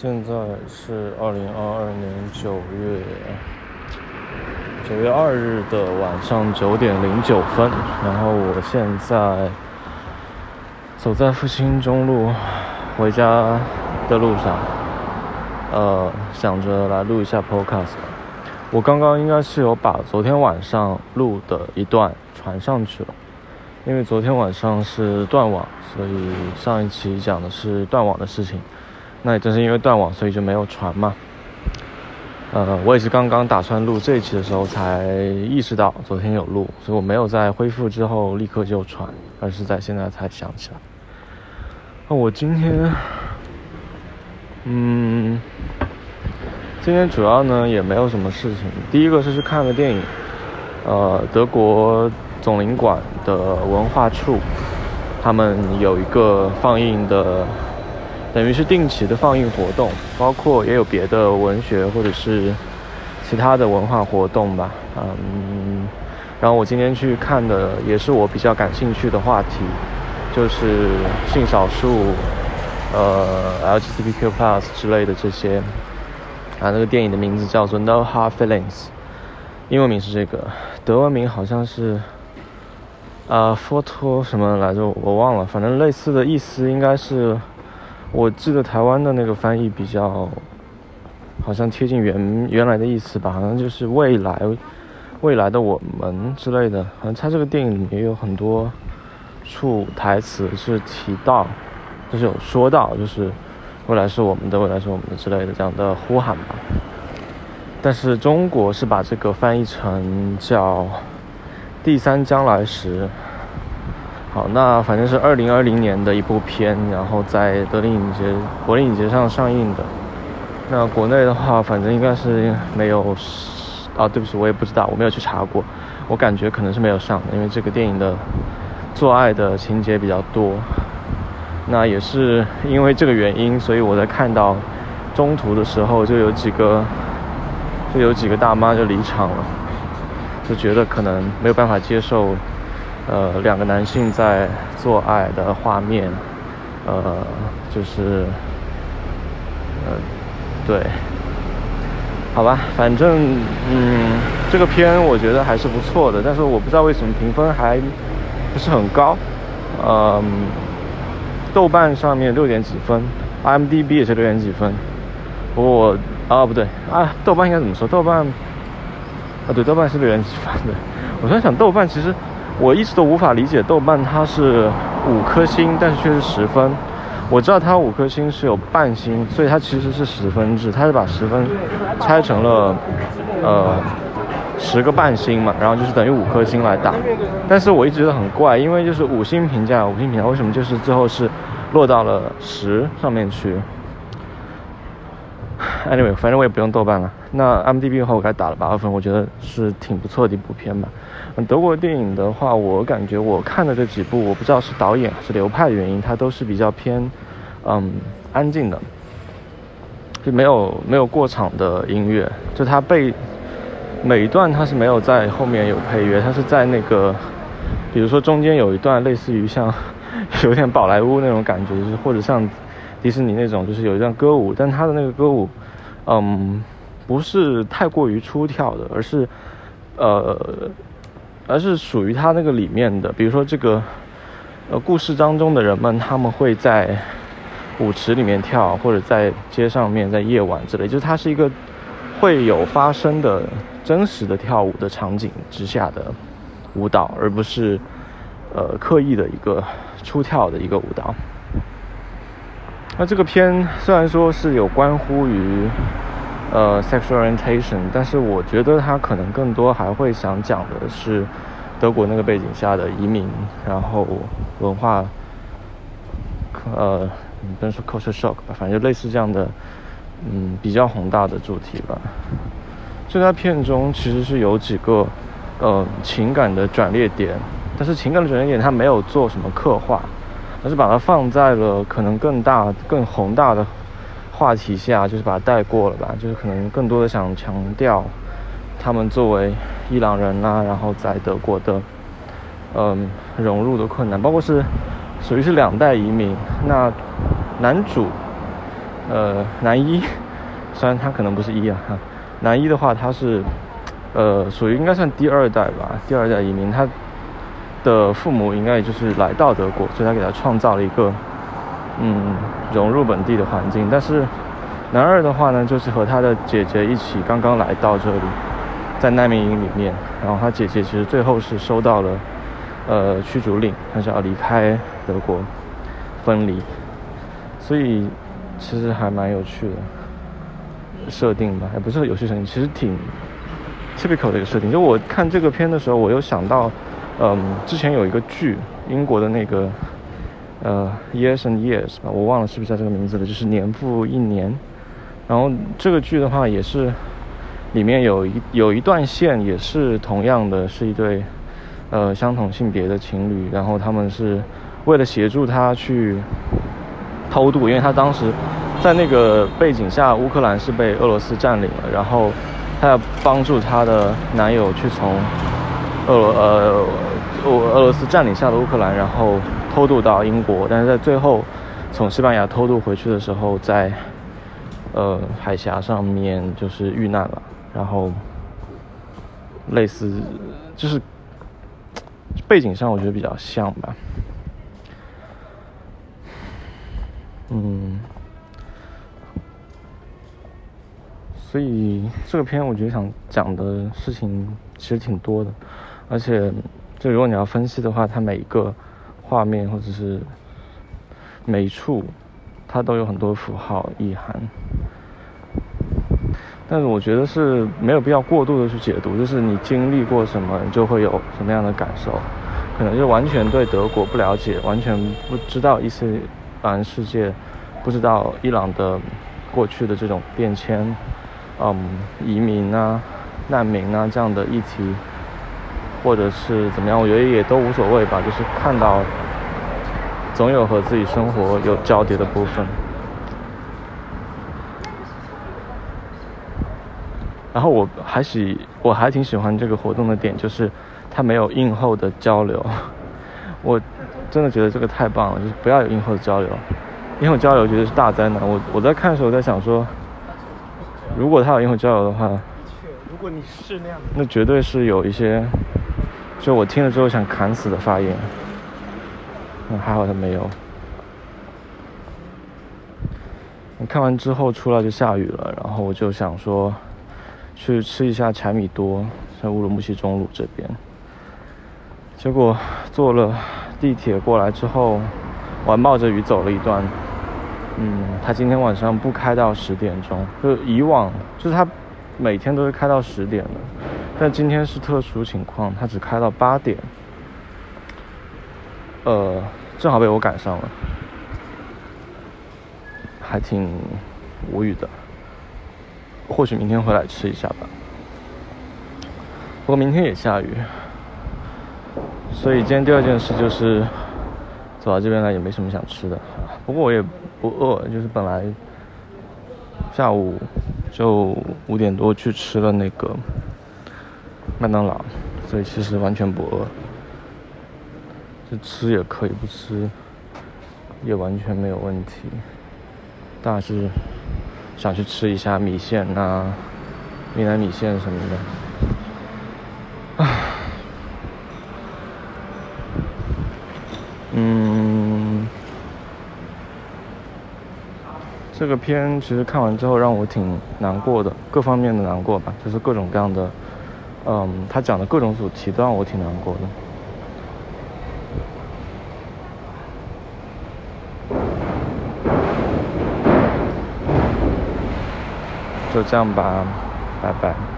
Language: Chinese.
现在是二零二二年九月九月二日的晚上九点零九分，然后我现在走在复兴中路回家的路上，呃，想着来录一下 podcast。我刚刚应该是有把昨天晚上录的一段传上去了，因为昨天晚上是断网，所以上一期讲的是断网的事情。那也正是因为断网，所以就没有传嘛。呃，我也是刚刚打算录这一期的时候才意识到昨天有录，所以我没有在恢复之后立刻就传，而是在现在才想起来。那我今天，嗯，今天主要呢也没有什么事情。第一个是去看个电影，呃，德国总领馆的文化处，他们有一个放映的。等于是定期的放映活动，包括也有别的文学或者是其他的文化活动吧。嗯，然后我今天去看的也是我比较感兴趣的话题，就是性少数、呃 LGBTQ+ 之类的这些。啊，那个电影的名字叫做《No Hard Feelings》，英文名是这个，德文名好像是啊 “Photo” 什么来着，我忘了，反正类似的意思应该是。我记得台湾的那个翻译比较，好像贴近原原来的意思吧，好像就是未来，未来的我们之类的。好像他这个电影里面有很多处台词是提到，就是有说到，就是未来是我们的，未来是我们的之类的这样的呼喊吧。但是中国是把这个翻译成叫第三将来时。好，那反正是二零二零年的一部片，然后在德林影节、柏林影节上上映的。那国内的话，反正应该是没有，啊，对不起，我也不知道，我没有去查过。我感觉可能是没有上，因为这个电影的做爱的情节比较多。那也是因为这个原因，所以我在看到中途的时候，就有几个，就有几个大妈就离场了，就觉得可能没有办法接受。呃，两个男性在做爱的画面，呃，就是，呃，对，好吧，反正，嗯，这个片我觉得还是不错的，但是我不知道为什么评分还不是很高，嗯，豆瓣上面六点几分，IMDB 也是六点几分，不过我，啊，不对，啊，豆瓣应该怎么说？豆瓣，啊，对，豆瓣是六点几分的。我在想，豆瓣其实。我一直都无法理解豆瓣它是五颗星，但是却是十分。我知道它五颗星是有半星，所以它其实是十分制，它是把十分拆成了呃十个半星嘛，然后就是等于五颗星来打。但是我一直觉得很怪，因为就是五星评价，五星评价为什么就是最后是落到了十上面去？Anyway，反正我也不用豆瓣了。那 M D B 的话，我给打了八分，我觉得是挺不错的一部片吧。德国电影的话，我感觉我看的这几部，我不知道是导演还是流派的原因，它都是比较偏，嗯，安静的，就没有没有过场的音乐，就它被每一段它是没有在后面有配乐，它是在那个，比如说中间有一段类似于像 有点宝莱坞那种感觉，就是或者像迪士尼那种，就是有一段歌舞，但它的那个歌舞，嗯，不是太过于出跳的，而是，呃。而是属于他那个里面的，比如说这个，呃，故事当中的人们，他们会在舞池里面跳，或者在街上面，在夜晚之类，就是它是一个会有发生的真实的跳舞的场景之下的舞蹈，而不是呃刻意的一个出跳的一个舞蹈。那这个片虽然说是有关乎于。呃，sexual orientation，但是我觉得他可能更多还会想讲的是德国那个背景下的移民，然后文化，呃，不能说 culture shock 吧，反正就类似这样的，嗯，比较宏大的主题吧。这在片中其实是有几个呃情感的转捩点，但是情感的转捩点他没有做什么刻画，而是把它放在了可能更大、更宏大的。话题下就是把它带过了吧，就是可能更多的想强调他们作为伊朗人啊，然后在德国的嗯融入的困难，包括是属于是两代移民。那男主呃，男一，虽然他可能不是一啊，男一的话他是，呃，属于应该算第二代吧，第二代移民，他的父母应该也就是来到德国，所以他给他创造了一个，嗯，融入本地的环境。但是男二的话呢，就是和他的姐姐一起刚刚来到这里，在难民营里面，然后他姐姐其实最后是收到了，呃，驱逐令，他是要离开德国，分离，所以。其实还蛮有趣的设定吧，也不是有趣设定，其实挺 typical 的一个设定。就我看这个片的时候，我又想到，嗯，之前有一个剧，英国的那个，呃，Years and Years 吧，我忘了是不是叫这个名字了，就是年复一年。然后这个剧的话，也是里面有一有一段线，也是同样的是一对，呃，相同性别的情侣，然后他们是为了协助他去。偷渡，因为他当时在那个背景下，乌克兰是被俄罗斯占领了，然后他要帮助他的男友去从俄呃俄罗斯占领下的乌克兰，然后偷渡到英国，但是在最后从西班牙偷渡回去的时候，在呃海峡上面就是遇难了，然后类似就是背景上我觉得比较像吧。嗯，所以这个片我觉得想讲的事情其实挺多的，而且就如果你要分析的话，它每一个画面或者是每一处，它都有很多符号意涵。但是我觉得是没有必要过度的去解读，就是你经历过什么，你就会有什么样的感受。可能就完全对德国不了解，完全不知道伊斯兰世界不知道伊朗的过去的这种变迁，嗯，移民啊、难民啊这样的议题，或者是怎么样，我觉得也都无所谓吧。就是看到总有和自己生活有交叠的部分。然后我还喜，我还挺喜欢这个活动的点，就是它没有映后的交流。我。真的觉得这个太棒了，就是不要有映后的交流，映后交流绝对是大灾难。我我在看的时候在想说，如果他有映后交流的话，如果你是那样，那绝对是有一些，就我听了之后想砍死的发言。那还好他没有。我看完之后出来就下雨了，然后我就想说，去吃一下柴米多，在乌鲁木齐中路这边。结果坐了地铁过来之后，我还冒着雨走了一段。嗯，他今天晚上不开到十点钟，就以往就是他每天都是开到十点的，但今天是特殊情况，它只开到八点。呃，正好被我赶上了，还挺无语的。或许明天回来吃一下吧。不过明天也下雨。所以今天第二件事就是走到这边来也没什么想吃的，不过我也不饿，就是本来下午就五点多去吃了那个麦当劳，所以其实完全不饿，就吃也可以，不吃也完全没有问题，但是想去吃一下米线啊、云南米线什么的，唉。嗯，这个片其实看完之后让我挺难过的，各方面的难过吧，就是各种各样的，嗯，他讲的各种主题都让我挺难过的。就这样吧，拜拜。